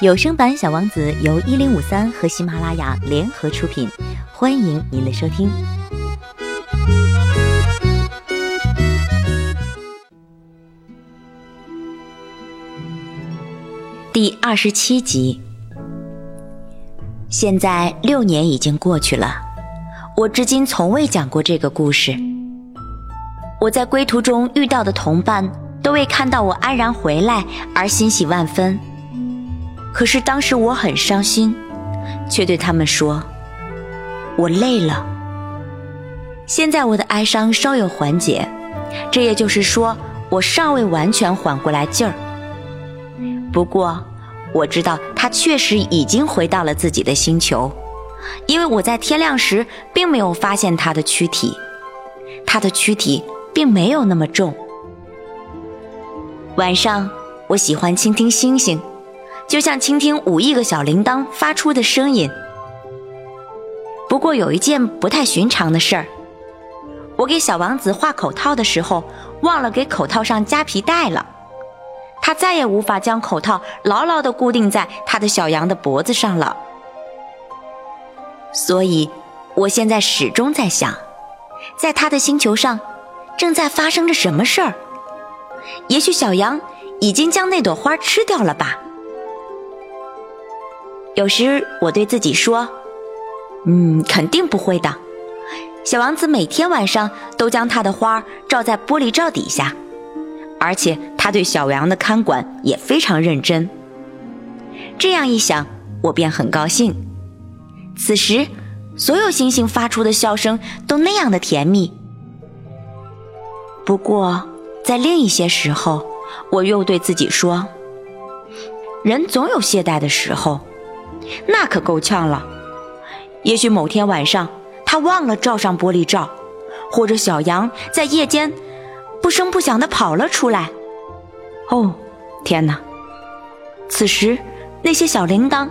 有声版《小王子》由一零五三和喜马拉雅联合出品，欢迎您的收听。第二十七集。现在六年已经过去了，我至今从未讲过这个故事。我在归途中遇到的同伴都为看到我安然回来而欣喜万分，可是当时我很伤心，却对他们说：“我累了。”现在我的哀伤稍有缓解，这也就是说，我尚未完全缓过来劲儿。不过，我知道他确实已经回到了自己的星球，因为我在天亮时并没有发现他的躯体，他的躯体并没有那么重。晚上，我喜欢倾听星星，就像倾听五亿个小铃铛发出的声音。不过有一件不太寻常的事儿，我给小王子画口套的时候，忘了给口套上加皮带了。他再也无法将口套牢牢地固定在他的小羊的脖子上了。所以，我现在始终在想，在他的星球上，正在发生着什么事儿？也许小羊已经将那朵花吃掉了吧？有时我对自己说：“嗯，肯定不会的。”小王子每天晚上都将他的花罩在玻璃罩底下。而且他对小羊的看管也非常认真。这样一想，我便很高兴。此时，所有星星发出的笑声都那样的甜蜜。不过，在另一些时候，我又对自己说：“人总有懈怠的时候，那可够呛了。也许某天晚上，他忘了罩上玻璃罩，或者小羊在夜间。”不声不响地跑了出来。哦，天哪！此时，那些小铃铛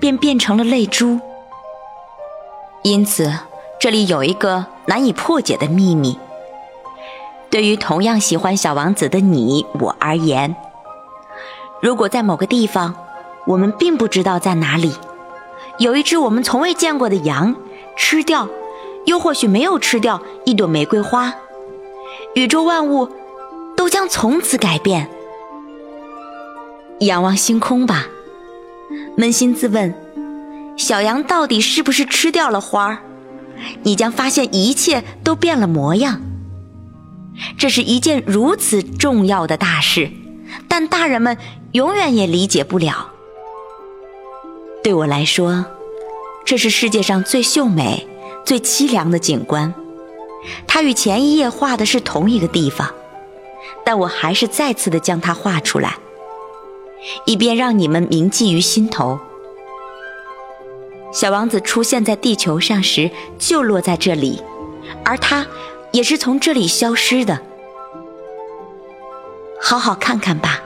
便变成了泪珠。因此，这里有一个难以破解的秘密。对于同样喜欢小王子的你我而言，如果在某个地方，我们并不知道在哪里，有一只我们从未见过的羊吃掉，又或许没有吃掉一朵玫瑰花。宇宙万物都将从此改变。仰望星空吧，扪心自问：小羊到底是不是吃掉了花儿？你将发现一切都变了模样。这是一件如此重要的大事，但大人们永远也理解不了。对我来说，这是世界上最秀美、最凄凉的景观。它与前一页画的是同一个地方，但我还是再次的将它画出来，以便让你们铭记于心头。小王子出现在地球上时就落在这里，而他也是从这里消失的。好好看看吧，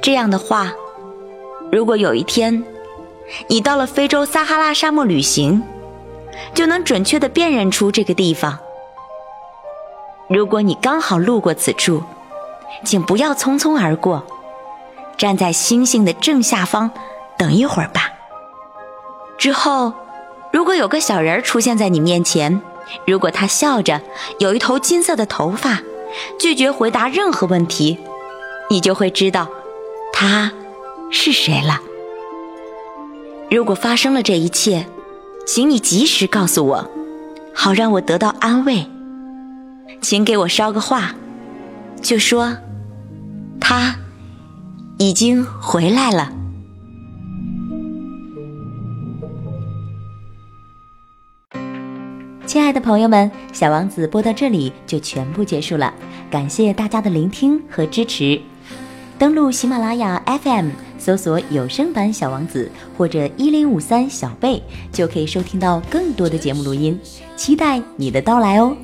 这样的话，如果有一天你到了非洲撒哈拉沙漠旅行，就能准确的辨认出这个地方。如果你刚好路过此处，请不要匆匆而过，站在星星的正下方等一会儿吧。之后，如果有个小人儿出现在你面前，如果他笑着，有一头金色的头发，拒绝回答任何问题，你就会知道他是谁了。如果发生了这一切，请你及时告诉我，好让我得到安慰。请给我捎个话，就说他已经回来了。的朋友们，小王子播到这里就全部结束了，感谢大家的聆听和支持。登录喜马拉雅 FM，搜索有声版小王子或者一零五三小贝，就可以收听到更多的节目录音。期待你的到来哦。